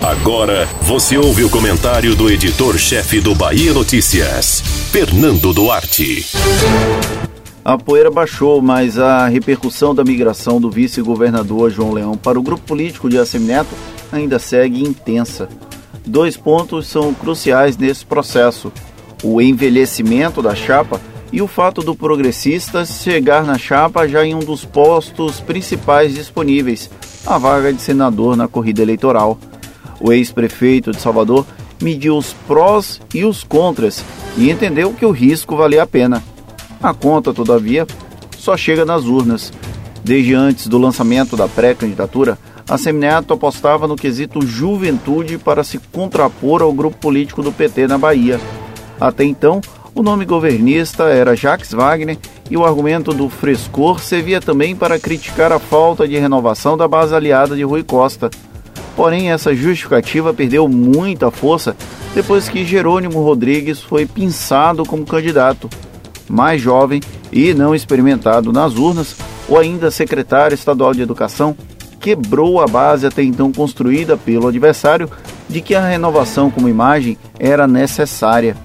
Agora você ouve o comentário do editor-chefe do Bahia Notícias, Fernando Duarte. A poeira baixou, mas a repercussão da migração do vice-governador João Leão para o grupo político de Assemineto ainda segue intensa. Dois pontos são cruciais nesse processo: o envelhecimento da chapa e o fato do progressista chegar na chapa já em um dos postos principais disponíveis, a vaga de senador na corrida eleitoral. O ex-prefeito de Salvador mediu os prós e os contras e entendeu que o risco valia a pena. A conta, todavia, só chega nas urnas. Desde antes do lançamento da pré-candidatura, a Semineto apostava no quesito juventude para se contrapor ao grupo político do PT na Bahia. Até então, o nome governista era Jacques Wagner e o argumento do frescor servia também para criticar a falta de renovação da base aliada de Rui Costa. Porém, essa justificativa perdeu muita força depois que Jerônimo Rodrigues foi pinçado como candidato. Mais jovem e não experimentado nas urnas, ou ainda secretário estadual de Educação, quebrou a base até então construída pelo adversário de que a renovação como imagem era necessária.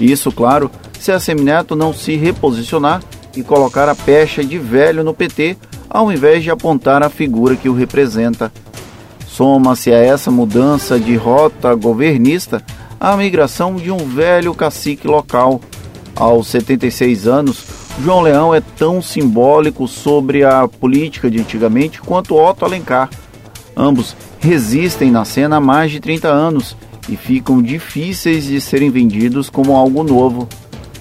Isso, claro, se a Semineto não se reposicionar e colocar a pecha de velho no PT, ao invés de apontar a figura que o representa. Soma-se a essa mudança de rota governista a migração de um velho cacique local. Aos 76 anos, João Leão é tão simbólico sobre a política de antigamente quanto Otto Alencar. Ambos resistem na cena há mais de 30 anos e ficam difíceis de serem vendidos como algo novo.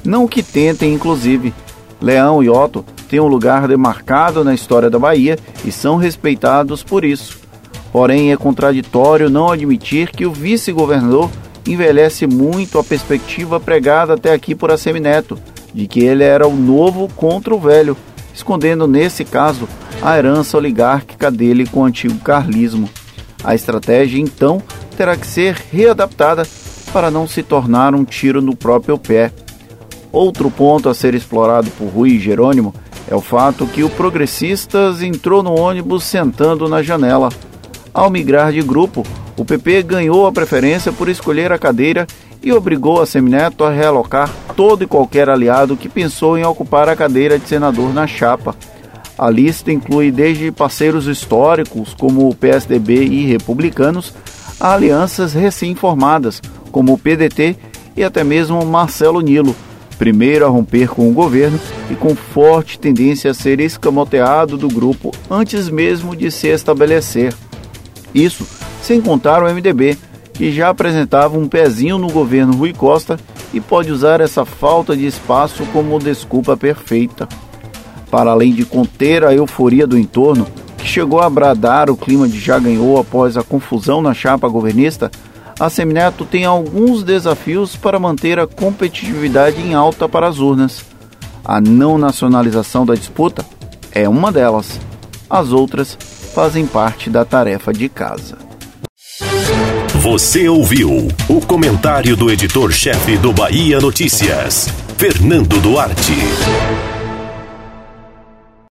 Não que tentem, inclusive. Leão e Otto têm um lugar demarcado na história da Bahia e são respeitados por isso. Porém, é contraditório não admitir que o vice-governador envelhece muito a perspectiva pregada até aqui por Assemineto, de que ele era o novo contra o velho, escondendo nesse caso a herança oligárquica dele com o antigo carlismo. A estratégia, então, terá que ser readaptada para não se tornar um tiro no próprio pé. Outro ponto a ser explorado por Rui e Jerônimo é o fato que o Progressistas entrou no ônibus sentando na janela. Ao migrar de grupo, o PP ganhou a preferência por escolher a cadeira e obrigou a Semineto a realocar todo e qualquer aliado que pensou em ocupar a cadeira de senador na chapa. A lista inclui desde parceiros históricos, como o PSDB e republicanos, a alianças recém-formadas, como o PDT e até mesmo Marcelo Nilo, primeiro a romper com o governo e com forte tendência a ser escamoteado do grupo antes mesmo de se estabelecer. Isso sem contar o MDB, que já apresentava um pezinho no governo Rui Costa e pode usar essa falta de espaço como desculpa perfeita. Para além de conter a euforia do entorno, que chegou a bradar o clima de já ganhou após a confusão na chapa governista, a Semineto tem alguns desafios para manter a competitividade em alta para as urnas. A não nacionalização da disputa é uma delas. As outras fazem parte da tarefa de casa. Você ouviu o comentário do editor-chefe do Bahia Notícias, Fernando Duarte.